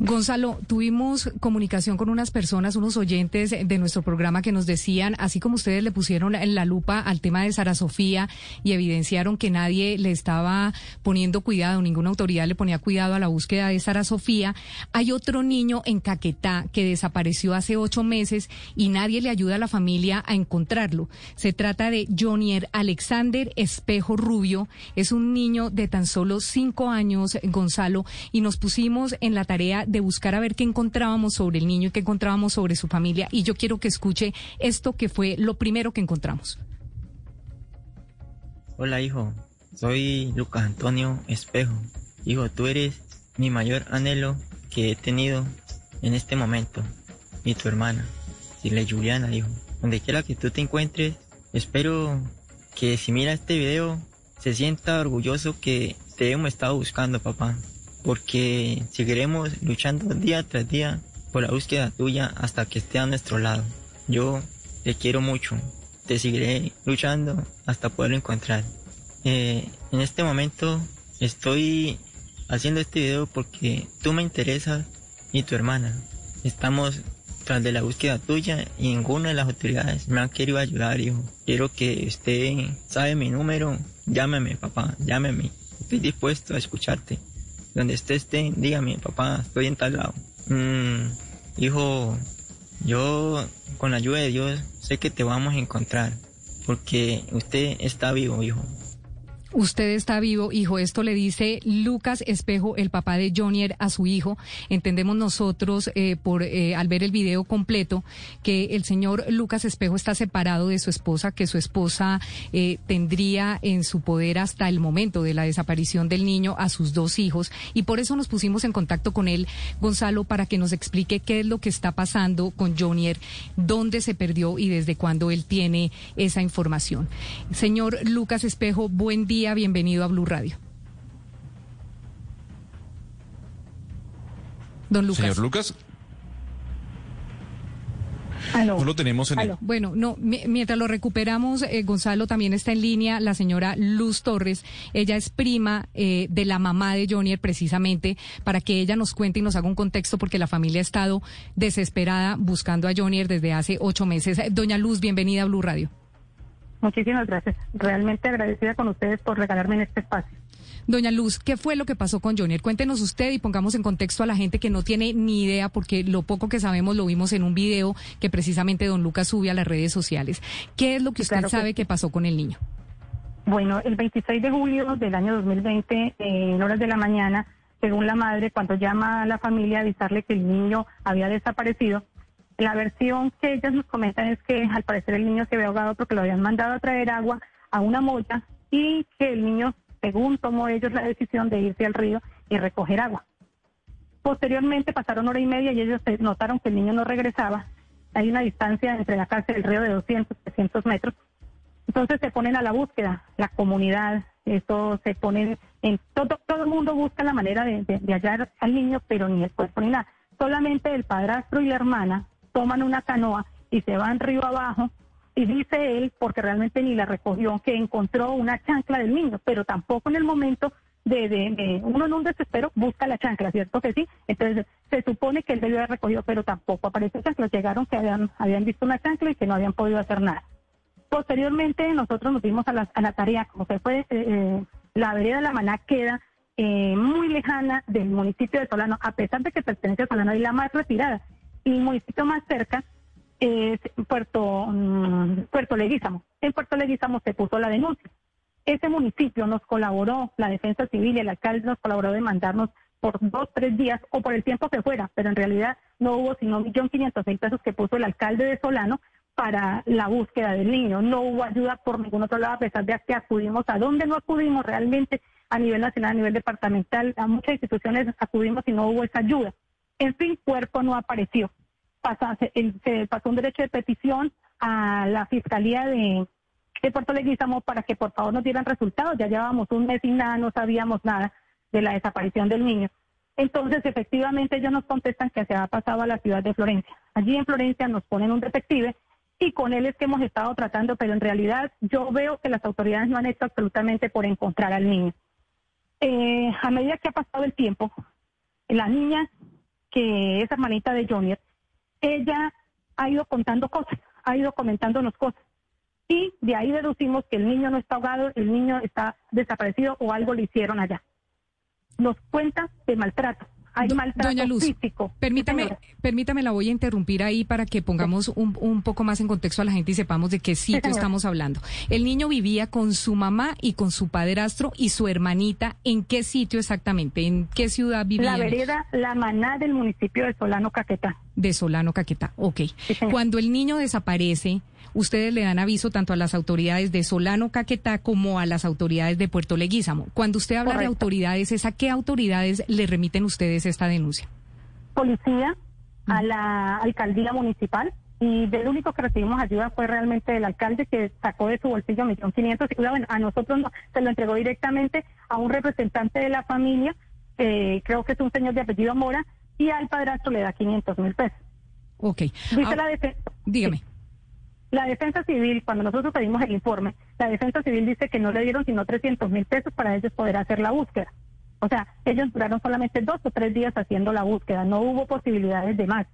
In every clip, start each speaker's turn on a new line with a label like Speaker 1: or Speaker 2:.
Speaker 1: Gonzalo, tuvimos comunicación con unas personas, unos oyentes de nuestro programa que nos decían, así como ustedes le pusieron la lupa al tema de Sara Sofía y evidenciaron que nadie le estaba poniendo cuidado, ninguna autoridad le ponía cuidado a la búsqueda de Sara Sofía, hay otro niño en Caquetá que desapareció hace ocho meses y nadie le ayuda a la familia a encontrarlo. Se trata de Jonier Alexander Espejo Rubio, es un niño de tan solo cinco años, Gonzalo, y nos pusimos en la tarea de buscar a ver qué encontrábamos sobre el niño y qué encontrábamos sobre su familia. Y yo quiero que escuche esto que fue lo primero que encontramos.
Speaker 2: Hola hijo, soy Lucas Antonio Espejo. Hijo, tú eres mi mayor anhelo que he tenido en este momento. Y tu hermana, Dile Juliana, hijo. Donde quiera que tú te encuentres, espero que si mira este video se sienta orgulloso que te hemos estado buscando, papá porque seguiremos luchando día tras día por la búsqueda tuya hasta que esté a nuestro lado. Yo te quiero mucho, te seguiré luchando hasta poderlo encontrar. Eh, en este momento estoy haciendo este video porque tú me interesas y tu hermana. Estamos tras de la búsqueda tuya y ninguna de las autoridades me ha querido ayudar, hijo. Quiero que usted sabe mi número, llámeme, papá, llámeme. Estoy dispuesto a escucharte donde esté, esté, dígame, papá, estoy en tal lado. Mm, hijo, yo con la ayuda de Dios sé que te vamos a encontrar, porque usted está vivo, hijo.
Speaker 1: Usted está vivo, hijo. Esto le dice Lucas Espejo, el papá de Jonier, a su hijo. Entendemos nosotros, eh, por eh, al ver el video completo, que el señor Lucas Espejo está separado de su esposa, que su esposa eh, tendría en su poder hasta el momento de la desaparición del niño a sus dos hijos. Y por eso nos pusimos en contacto con él, Gonzalo, para que nos explique qué es lo que está pasando con Jonier, dónde se perdió y desde cuándo él tiene esa información. Señor Lucas Espejo, buen día bienvenido a Blue Radio. Don Lucas.
Speaker 3: Señor Lucas. No lo tenemos en el...
Speaker 1: Bueno, no, mientras lo recuperamos, eh, Gonzalo también está en línea la señora Luz Torres. Ella es prima eh, de la mamá de Jonier, precisamente, para que ella nos cuente y nos haga un contexto, porque la familia ha estado desesperada buscando a Jonier desde hace ocho meses. Doña Luz, bienvenida a Blue Radio.
Speaker 4: Muchísimas gracias. Realmente agradecida con ustedes por regalarme en este espacio.
Speaker 1: Doña Luz, ¿qué fue lo que pasó con Jonier? Cuéntenos usted y pongamos en contexto a la gente que no tiene ni idea, porque lo poco que sabemos lo vimos en un video que precisamente don Lucas sube a las redes sociales. ¿Qué es lo que usted sabe que... pasó con el niño?
Speaker 4: Bueno, el 26 de julio del año 2020, en horas de la mañana, según la madre, cuando llama a la familia a avisarle que el niño había desaparecido, la versión que ellas nos comentan es que al parecer el niño se había ahogado porque lo habían mandado a traer agua a una molla y que el niño, según tomó ellos la decisión de irse al río y recoger agua. Posteriormente pasaron hora y media y ellos notaron que el niño no regresaba. Hay una distancia entre la casa y el río de 200, 300 metros. Entonces se ponen a la búsqueda, la comunidad, esto se ponen en todo, todo el mundo busca la manera de, de hallar al niño, pero ni el cuerpo ni nada. Solamente el padrastro y la hermana toman una canoa y se van río abajo y dice él, porque realmente ni la recogió, que encontró una chancla del niño, pero tampoco en el momento de, de, uno en un desespero busca la chancla, ¿cierto que sí? Entonces se supone que él debió haber recogido, pero tampoco aparece chancla. Llegaron que habían, habían visto una chancla y que no habían podido hacer nada. Posteriormente nosotros nos dimos a la, a la tarea, como se fue, eh, eh, la vereda de la Maná queda eh, muy lejana del municipio de Solano, a pesar de que pertenece a Solano y la más retirada el municipio más cerca es Puerto, mm, Puerto Leguízamo. En Puerto Leguízamo se puso la denuncia. Ese municipio nos colaboró, la defensa civil y el alcalde nos colaboró de mandarnos por dos, tres días o por el tiempo que fuera, pero en realidad no hubo sino un millón quinientos mil pesos que puso el alcalde de Solano para la búsqueda del niño. No hubo ayuda por ningún otro lado, a pesar de que acudimos a donde no acudimos realmente a nivel nacional, a nivel departamental, a muchas instituciones acudimos y no hubo esa ayuda. En fin, cuerpo no apareció. se pasó un derecho de petición a la Fiscalía de, Puerto Leguízamo para que por favor nos dieran resultados. Ya llevábamos un mes y nada, no sabíamos nada de la desaparición del niño. Entonces, efectivamente, ellos nos contestan que se ha pasado a la ciudad de Florencia. Allí en Florencia nos ponen un detective y con él es que hemos estado tratando, pero en realidad yo veo que las autoridades no han hecho absolutamente por encontrar al niño. Eh, a medida que ha pasado el tiempo, la niña, que es hermanita de Johnny, ella ha ido contando cosas, ha ido comentándonos cosas. Y de ahí deducimos que el niño no está ahogado, el niño está desaparecido o algo le hicieron allá. Nos cuenta de maltrato, hay maltrato
Speaker 1: Doña Luz,
Speaker 4: físico.
Speaker 1: Permítame, permítame, la voy a interrumpir ahí para que pongamos un, un, poco más en contexto a la gente y sepamos de qué sitio estamos hablando. El niño vivía con su mamá y con su padrastro y su hermanita. ¿En qué sitio exactamente? ¿En qué ciudad vivía?
Speaker 4: La vereda La Maná del municipio de Solano Caquetá.
Speaker 1: De Solano Caquetá, ok. Cuando el niño desaparece, ustedes le dan aviso tanto a las autoridades de Solano Caquetá como a las autoridades de Puerto Leguízamo. Cuando usted habla de autoridades, ¿es a qué autoridades le remiten ustedes esta denuncia?
Speaker 4: Policía, a la alcaldía municipal, y del único que recibimos ayuda fue realmente el alcalde que sacó de su bolsillo millón quinientos y bueno, a nosotros no, se lo entregó directamente a un representante de la familia, creo que es un señor de apellido Mora, y al padrastro le da 500 mil pesos.
Speaker 1: Ok.
Speaker 4: Dice ah, la defensa.
Speaker 1: Dígame.
Speaker 4: La defensa civil, cuando nosotros pedimos el informe, la defensa civil dice que no le dieron sino 300 mil pesos para ellos poder hacer la búsqueda. O sea, ellos duraron solamente dos o tres días haciendo la búsqueda, no hubo posibilidades de más.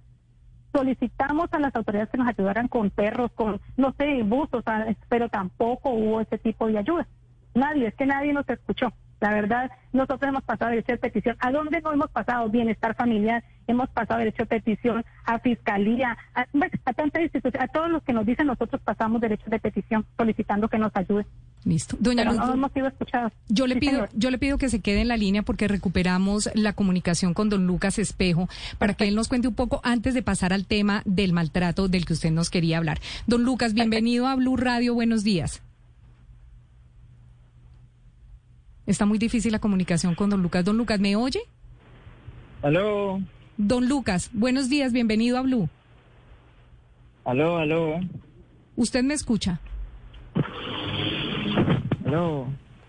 Speaker 4: Solicitamos a las autoridades que nos ayudaran con perros, con, no sé, buzos, pero tampoco hubo ese tipo de ayuda. Nadie, es que nadie nos escuchó. La verdad, nosotros hemos pasado derecho de petición. ¿A dónde no hemos pasado? Bienestar familiar, hemos pasado derecho de petición a fiscalía, a, a tantas instituciones, a todos los que nos dicen nosotros pasamos derecho de petición solicitando que nos ayude.
Speaker 1: Listo. Doña
Speaker 4: Luz, no hemos sido escuchados.
Speaker 1: Yo le pido, yo le pido que se quede en la línea porque recuperamos la comunicación con don Lucas Espejo para que él nos cuente un poco antes de pasar al tema del maltrato del que usted nos quería hablar. Don Lucas, bienvenido a Blue Radio. Buenos días. Está muy difícil la comunicación con don Lucas. Don Lucas, ¿me oye?
Speaker 5: Aló.
Speaker 1: Don Lucas, buenos días, bienvenido a Blue.
Speaker 5: Aló, aló.
Speaker 1: ¿Usted me escucha?
Speaker 5: Aló.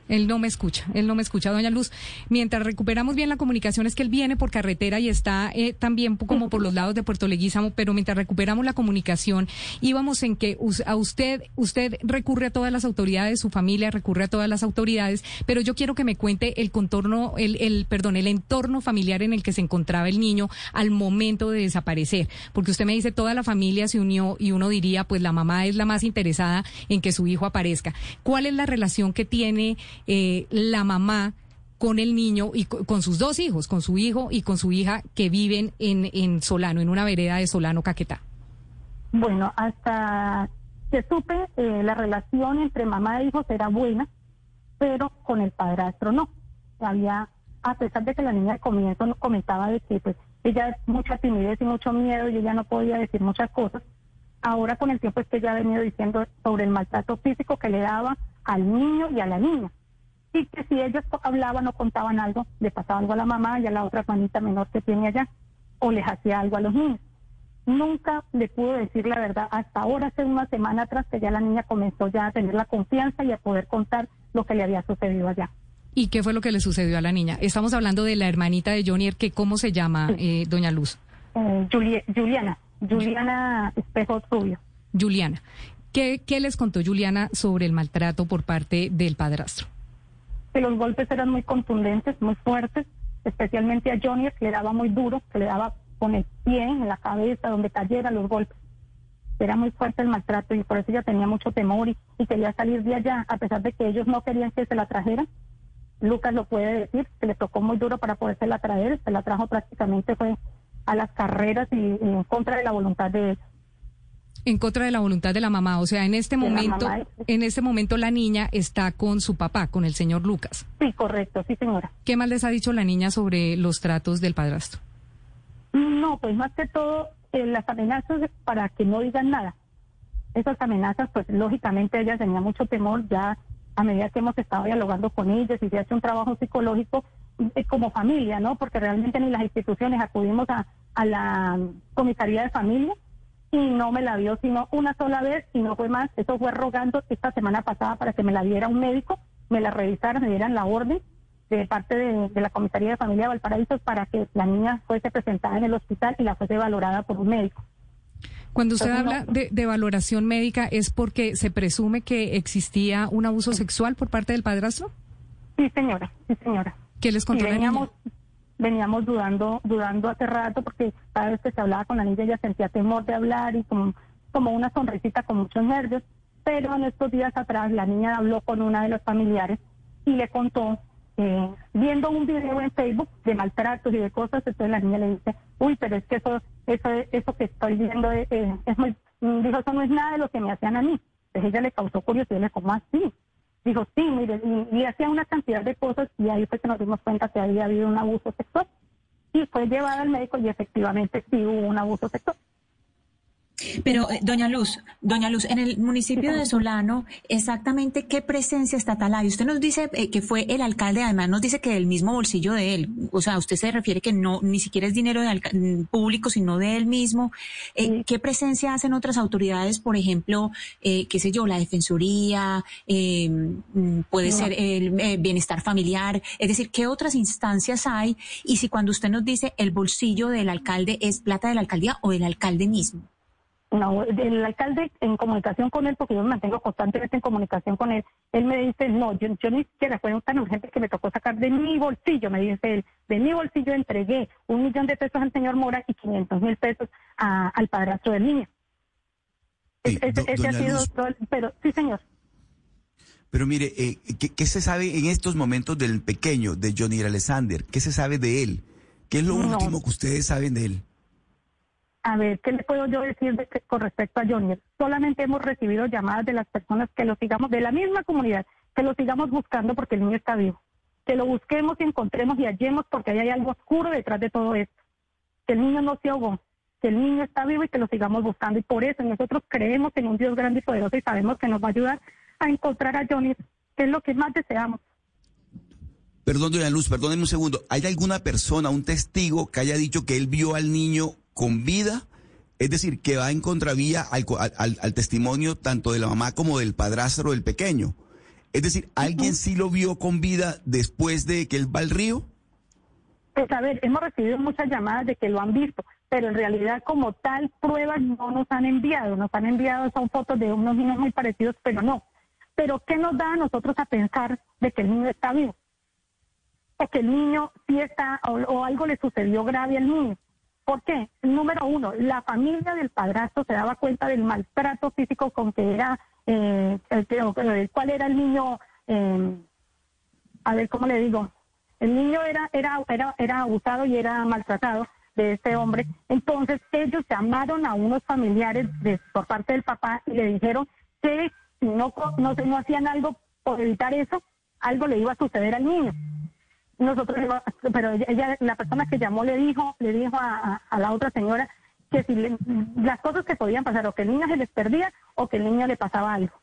Speaker 1: Él no me escucha, él no me escucha, doña Luz. Mientras recuperamos bien la comunicación, es que él viene por carretera y está eh, también como por los lados de Puerto Leguízamo, pero mientras recuperamos la comunicación, íbamos en que a usted, usted recurre a todas las autoridades, su familia recurre a todas las autoridades, pero yo quiero que me cuente el contorno, el, el perdón, el entorno familiar en el que se encontraba el niño al momento de desaparecer, porque usted me dice toda la familia se unió y uno diría, pues la mamá es la más interesada en que su hijo aparezca. ¿Cuál es la relación que tiene eh, la mamá con el niño y con sus dos hijos, con su hijo y con su hija que viven en, en Solano, en una vereda de Solano, Caquetá?
Speaker 4: Bueno, hasta que supe, eh, la relación entre mamá e hijos era buena, pero con el padrastro no. Había, a pesar de que la niña de comienzo comentaba de que pues ella mucha timidez y mucho miedo y ella no podía decir muchas cosas, ahora con el tiempo es que ella ha venido diciendo sobre el maltrato físico que le daba al niño y a la niña y que si ellos hablaban o contaban algo, le pasaba algo a la mamá y a la otra hermanita menor que tiene allá, o les hacía algo a los niños. Nunca le pudo decir la verdad, hasta ahora, hace una semana atrás, que ya la niña comenzó ya a tener la confianza y a poder contar lo que le había sucedido allá.
Speaker 1: ¿Y qué fue lo que le sucedió a la niña? Estamos hablando de la hermanita de Johnny, que ¿cómo se llama, eh, doña Luz?
Speaker 4: Eh, Juliana, Juliana Espejo Rubio.
Speaker 1: Juliana. ¿Qué, ¿Qué les contó Juliana sobre el maltrato por parte del padrastro?
Speaker 4: Que los golpes eran muy contundentes, muy fuertes, especialmente a Johnny, que le daba muy duro, que le daba con el pie en la cabeza, donde cayera los golpes. Era muy fuerte el maltrato y por eso ella tenía mucho temor y, quería salir de allá, a pesar de que ellos no querían que se la trajeran. Lucas lo puede decir, se le tocó muy duro para poderse la traer, se la trajo prácticamente fue a las carreras y, y en contra de la voluntad de ellos
Speaker 1: en contra de la voluntad de la mamá. O sea, en este momento, en este momento la niña está con su papá, con el señor Lucas.
Speaker 4: Sí, correcto, sí, señora.
Speaker 1: ¿Qué más les ha dicho la niña sobre los tratos del padrastro?
Speaker 4: No, pues más que todo eh, las amenazas para que no digan nada. esas amenazas, pues lógicamente ella tenía mucho temor ya a medida que hemos estado dialogando con ellas y se ha hecho un trabajo psicológico eh, como familia, ¿no? Porque realmente ni las instituciones acudimos a, a la comisaría de familia y no me la dio sino una sola vez y no fue más. Eso fue rogando esta semana pasada para que me la diera un médico, me la revisaran, me dieran la orden de parte de, la comisaría de familia de Valparaíso para que la niña fuese presentada en el hospital y la fuese valorada por un médico.
Speaker 1: Cuando usted habla de, de, valoración médica, ¿es porque se presume que existía un abuso sexual por parte del padrastro?
Speaker 4: Sí, señora, sí, señora.
Speaker 1: ¿Qué les contó
Speaker 4: veníamos, veníamos dudando, dudando hace rato porque cada vez que se hablaba con la niña ella sentía temor de hablar y como, como una sonrisita con muchos nervios. Pero en estos días atrás la niña habló con una de los familiares y le contó, eh, viendo un video en Facebook de maltratos y de cosas, entonces la niña le dice, uy, pero es que eso, eso, eso que estoy viendo es, es muy, dijo, eso no es nada de lo que me hacían a mí. Entonces ella le causó curiosidad y le dijo, ¿cómo así? Dijo, sí, mire, y, hacía una cantidad de cosas y ahí fue que nos dimos cuenta que había habido un abuso sexual. Y fue llevada al médico y efectivamente sí hubo un abuso sexual.
Speaker 6: Pero, eh, doña Luz, doña Luz, en el municipio de Solano, exactamente qué presencia estatal hay. Usted nos dice eh, que fue el alcalde, además nos dice que del mismo bolsillo de él. O sea, usted se refiere que no, ni siquiera es dinero de mm, público, sino de él mismo. Eh, ¿Qué presencia hacen otras autoridades, por ejemplo, qué sé yo, la defensoría, mm, puede ser el bienestar familiar? Es decir, ¿qué otras instancias hay? Y si cuando usted nos dice el bolsillo del alcalde es plata de la alcaldía o del alcalde mismo.
Speaker 4: No, el alcalde en comunicación con él, porque yo me mantengo constantemente en comunicación con él, él me dice, no, yo, ni siquiera fue tan urgente que me tocó sacar de mi bolsillo, me dice él, de mi bolsillo entregué un millón de pesos al señor Mora y 500 mil pesos al padrastro del niño. ese, ha sido pero sí, señor.
Speaker 7: Pero mire, eh, ¿qué, se sabe en estos momentos del pequeño, de Johnny Alexander? ¿Qué se sabe de él? ¿Qué es lo último que ustedes saben de él?
Speaker 4: A ver, ¿qué le puedo yo decir de con respecto a Johnny? Solamente hemos recibido llamadas de las personas que lo sigamos, de la misma comunidad, que lo sigamos buscando porque el niño está vivo. Que lo busquemos y encontremos y hallemos porque ahí hay algo oscuro detrás de todo esto. Que el niño no se ahogó, que el niño está vivo y que lo sigamos buscando. Y por eso nosotros creemos en un Dios grande y poderoso y sabemos que nos va a ayudar a encontrar a Johnny, que es lo que más deseamos.
Speaker 7: Perdón, doña Luz, perdóneme un segundo. ¿Hay alguna persona, un testigo que haya dicho que él vio al niño con vida, es decir, que va en contravía al, al, testimonio tanto de la mamá como del padrastro del pequeño. Es decir, ¿alguien sí lo vio con vida después de que él va al río?
Speaker 4: Pues a ver, hemos recibido muchas llamadas de que lo han visto, pero en realidad como tal pruebas no nos han enviado, nos han enviado son fotos de unos niños muy parecidos, pero no. Pero ¿qué nos da a nosotros a pensar de que el niño está vivo? O que el niño sí está, o algo le sucedió grave al niño. ¿Por qué? Número uno, la familia del padrastro se daba cuenta del maltrato físico con que era, eh, el, cuál era el niño, eh, a ver cómo le digo, el niño era, era, era, era abusado y era maltratado de este hombre. Entonces ellos llamaron a unos familiares por parte del papá y le dijeron que si no, no, no hacían algo por evitar eso, algo le iba a suceder al niño nosotros pero ella la persona que llamó le dijo le dijo a, la otra señora que si las cosas que podían pasar o que el niño se les perdía o que el niño le pasaba algo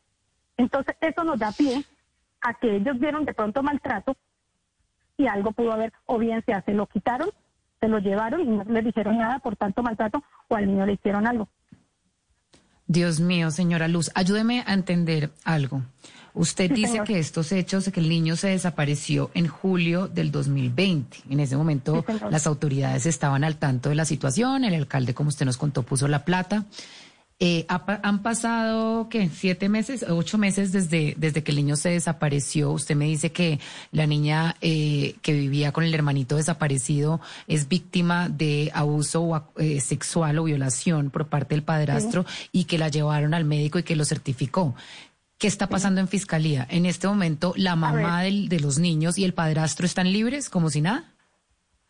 Speaker 4: entonces eso nos da pie a que ellos vieron de pronto maltrato y algo pudo haber o bien sea se lo quitaron se lo llevaron y no le dijeron nada por tanto maltrato o al niño le hicieron algo
Speaker 1: Dios mío, señora Luz, ayúdeme a entender algo. Usted dice que estos hechos, que el niño se desapareció en julio del 2020. En ese momento las autoridades estaban al tanto de la situación, el alcalde, como usted nos contó, puso la plata. Eh, han pasado, ¿qué? ¿Siete meses? ¿Ocho meses desde, desde que el niño se desapareció? Usted me dice que la niña eh, que vivía con el hermanito desaparecido es víctima de abuso eh, sexual o violación por parte del padrastro y que la llevaron al médico y que lo certificó. ¿Qué está pasando en fiscalía? En este momento, la mamá de los niños y el padrastro están libres, como si nada.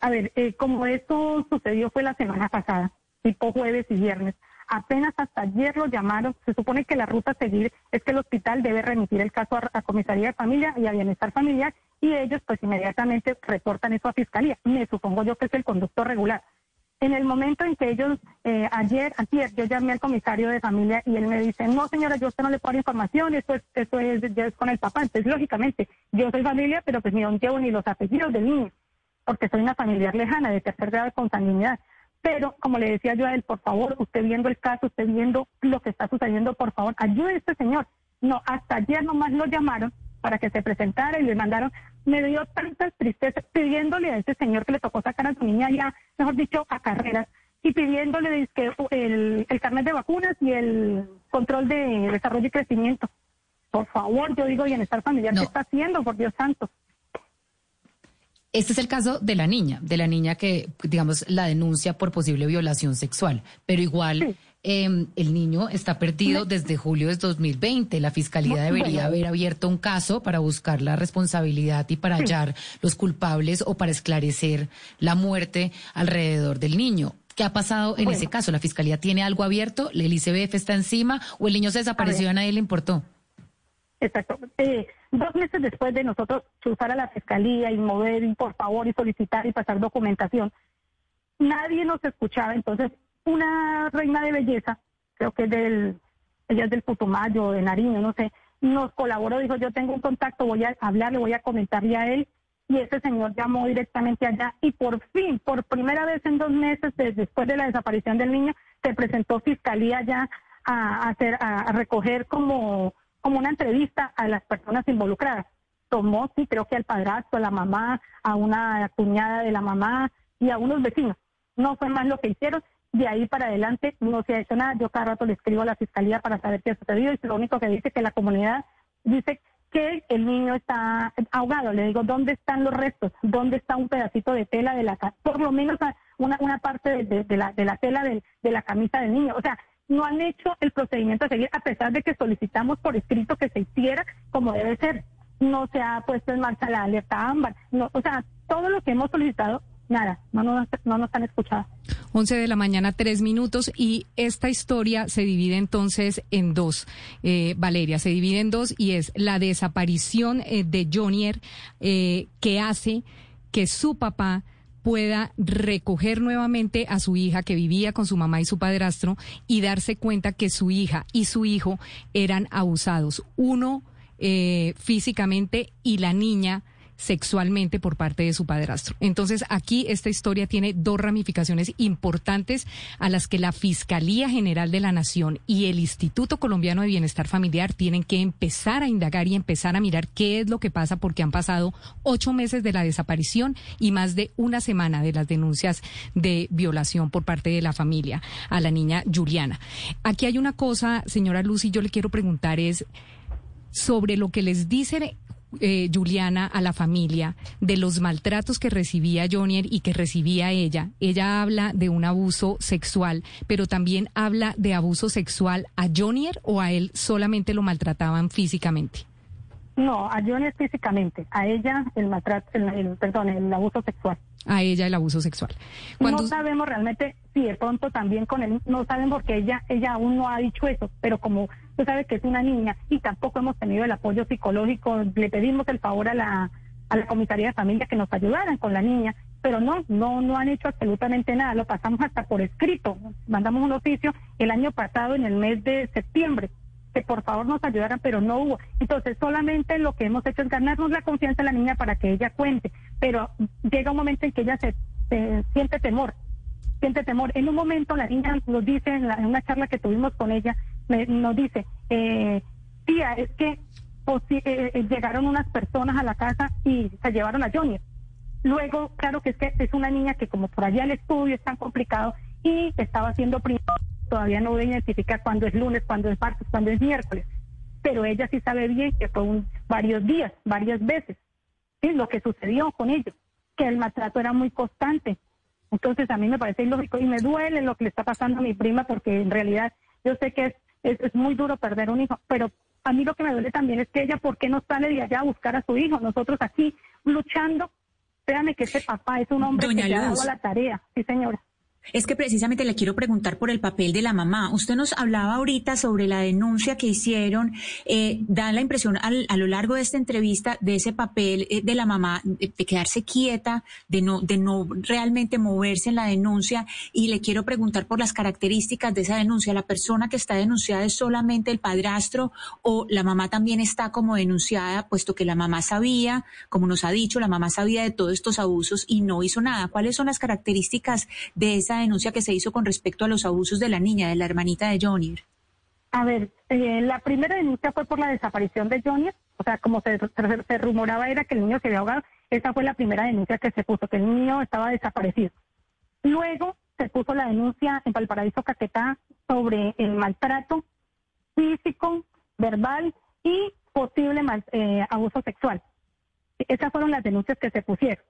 Speaker 4: A ver, eh, como esto sucedió fue la semana pasada, tipo jueves y viernes. Apenas hasta ayer lo llamaron. Se supone que la ruta a seguir es que el hospital debe remitir el caso a, a comisaría de familia y a bienestar familiar y ellos pues inmediatamente reportan eso a fiscalía. Me supongo yo que es el conducto regular. En el momento en que ellos, eh, ayer, ayer, yo llamé al comisario de familia y él me dice, no señora, yo usted no le puedo dar información, eso es, eso es, ya es con el papá. Entonces, lógicamente, yo soy familia, pero pues ni no llevo ni los apellidos del niño, porque soy una familiar lejana de tercer grado de consanguinidad. Pero, como le decía yo a él, por favor, usted viendo el caso, usted viendo lo que está sucediendo, por favor, ayude a este señor. No, hasta ayer nomás lo llamaron para que se presentara y le mandaron, me dio tantas tristezas pidiéndole a ese señor que le tocó sacar a su niña ya, mejor dicho, a carreras, y pidiéndole que el, el carnet de vacunas y el control de desarrollo y crecimiento. Por favor, yo digo bienestar familiar, ¿qué está haciendo, por Dios santo?
Speaker 1: Este es el caso de la niña, de la niña que, digamos, la denuncia por posible violación sexual, pero igual Em, el niño está perdido desde julio de 2020. La fiscalía debería haber abierto un caso para buscar la responsabilidad y para hallar los culpables o para esclarecer la muerte alrededor del niño. ¿Qué ha pasado en ese caso? ¿La fiscalía tiene algo abierto? ¿El ICBF está encima? ¿O el niño se desapareció y a nadie le importó?
Speaker 4: Exacto. Eh, dos meses después de nosotros cruzar a la fiscalía y mover, y por favor, y solicitar y pasar documentación, nadie nos escuchaba. Entonces, una reina de belleza, creo que es del, ella es del Putumayo, de Nariño, no sé, nos colaboró, dijo, yo tengo un contacto, voy a hablarle, voy a comentarle a él, y ese señor llamó directamente allá, y por fin, por primera vez en dos meses, después de la desaparición del niño, se presentó fiscalía ya a, hacer, a, recoger como, como una entrevista a las personas involucradas. Tomó, sí, creo que al padrastro, a la mamá, a una cuñada de la mamá y a unos vecinos. No fue más lo que hicieron de ahí para adelante no se ha hecho nada. Yo cada rato le escribo a la fiscalía para saber qué ha sucedido y lo único que dice que la comunidad dice que el niño está ahogado. Le digo, ¿dónde están los restos? ¿Dónde está un pedacito de tela de la Por lo menos una, una parte de, la, de la tela de, la camisa del niño. O sea, no han hecho el procedimiento a seguir a pesar de que solicitamos por escrito que se hiciera como debe ser. No se ha puesto en marcha la alerta ámbar. No, o sea, todo lo que hemos solicitado nada, no nos, no nos han escuchado.
Speaker 1: 11 de la mañana, tres minutos, y esta historia se divide entonces en dos, eh, Valeria, se divide en dos y es la desaparición eh, de Jonier eh, que hace que su papá pueda recoger nuevamente a su hija que vivía con su mamá y su padrastro y darse cuenta que su hija y su hijo eran abusados, uno físicamente y la niña sexualmente por parte de su padrastro. Entonces, aquí esta historia tiene dos ramificaciones importantes a las que la Fiscalía General de la Nación y el Instituto Colombiano de Bienestar Familiar tienen que empezar a indagar y empezar a mirar qué es lo que pasa porque han pasado ocho meses de la desaparición y más de una semana de las denuncias de violación por parte de la familia a la niña Juliana. Aquí hay una cosa, señora Lucy, yo le quiero preguntar es sobre lo que les dicen eh, Juliana a la familia de los maltratos que recibía Jonier y que recibía ella. Ella habla de un abuso sexual, pero también habla de abuso sexual a Jonier o a él solamente lo maltrataban físicamente.
Speaker 4: No, a Jonier físicamente, a ella el maltrato, el, perdón, el abuso sexual.
Speaker 1: A ella el abuso sexual.
Speaker 4: No sabemos realmente si de pronto también con él, no saben porque ella, ella aún no ha dicho eso, pero como Usted sabe que es una niña y tampoco hemos tenido el apoyo psicológico. Le pedimos el favor a la, a la comisaría de familia que nos ayudaran con la niña, pero no, no, no han hecho absolutamente nada. Lo pasamos hasta por escrito. Mandamos un oficio el año pasado en el mes de septiembre que por favor nos ayudaran, pero no hubo. Entonces, solamente lo que hemos hecho es ganarnos la confianza de la niña para que ella cuente, pero llega un momento en que ella se, siente temor, siente temor. En un momento la niña nos dice, en, en una charla que tuvimos con ella, nos dice, eh, tía, es que eh, eh, llegaron unas personas a la casa y se llevaron a Johnny. Luego, claro que es que es una niña que como por allá el estudio es tan complicado y estaba haciendo todavía no identifica cuándo es lunes, cuándo es martes, cuándo es miércoles. Pero ella sí sabe bien que fue un, varios días, varias veces, ¿sí? lo que sucedió con ellos, que el maltrato era muy constante. Entonces a mí me parece ilógico y me duele lo que le está pasando a mi prima porque en realidad yo sé que es es, muy duro perder un hijo, pero a mí lo que me duele también es que ella, ¿por qué no sale de allá a buscar a su hijo? Nosotros aquí luchando, créanme que ese papá es un hombre que ha dado la tarea, sí señora.
Speaker 6: Es que precisamente le quiero preguntar por el papel de la mamá. Usted nos hablaba ahorita sobre la denuncia que hicieron. Eh, da la impresión a lo largo de esta entrevista de ese papel eh, de la mamá, de, quedarse quieta, de no, realmente moverse en la denuncia. Y le quiero preguntar por las características de esa denuncia. ¿La persona que está denunciada es solamente el padrastro o la mamá también está como denunciada, puesto que la mamá sabía, como nos ha dicho, la mamá sabía de todos estos abusos y no hizo nada? ¿Cuáles son las características de esa denuncia que se hizo con respecto a los abusos de la niña, de la hermanita de Johnny?
Speaker 4: A ver, eh, la primera denuncia fue por la desaparición de Johnny, o sea, como se, rumoraba era que el niño se había ahogado, esa fue la primera denuncia que se puso, que el niño estaba desaparecido. Luego se puso la denuncia en Valparaíso Caquetá sobre el maltrato físico, verbal y posible eh, abuso sexual. Esas fueron las denuncias que se pusieron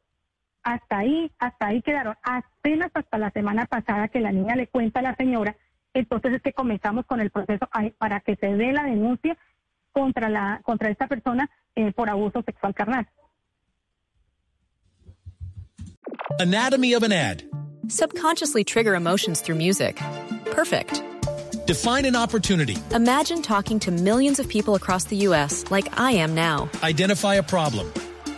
Speaker 4: hasta ahí, hasta ahí quedaron. Apenas hasta la semana pasada que la niña le cuenta a la señora, entonces es que comenzamos con el proceso para que se dé la denuncia contra la contra esta persona eh, por abuso sexual carnal.
Speaker 8: Anatomy of an ad.
Speaker 9: Subconsciously trigger emotions through music. Perfect.
Speaker 8: Define an opportunity.
Speaker 9: Imagine talking to millions of people across the U.S. like I am now.
Speaker 8: Identify a problem.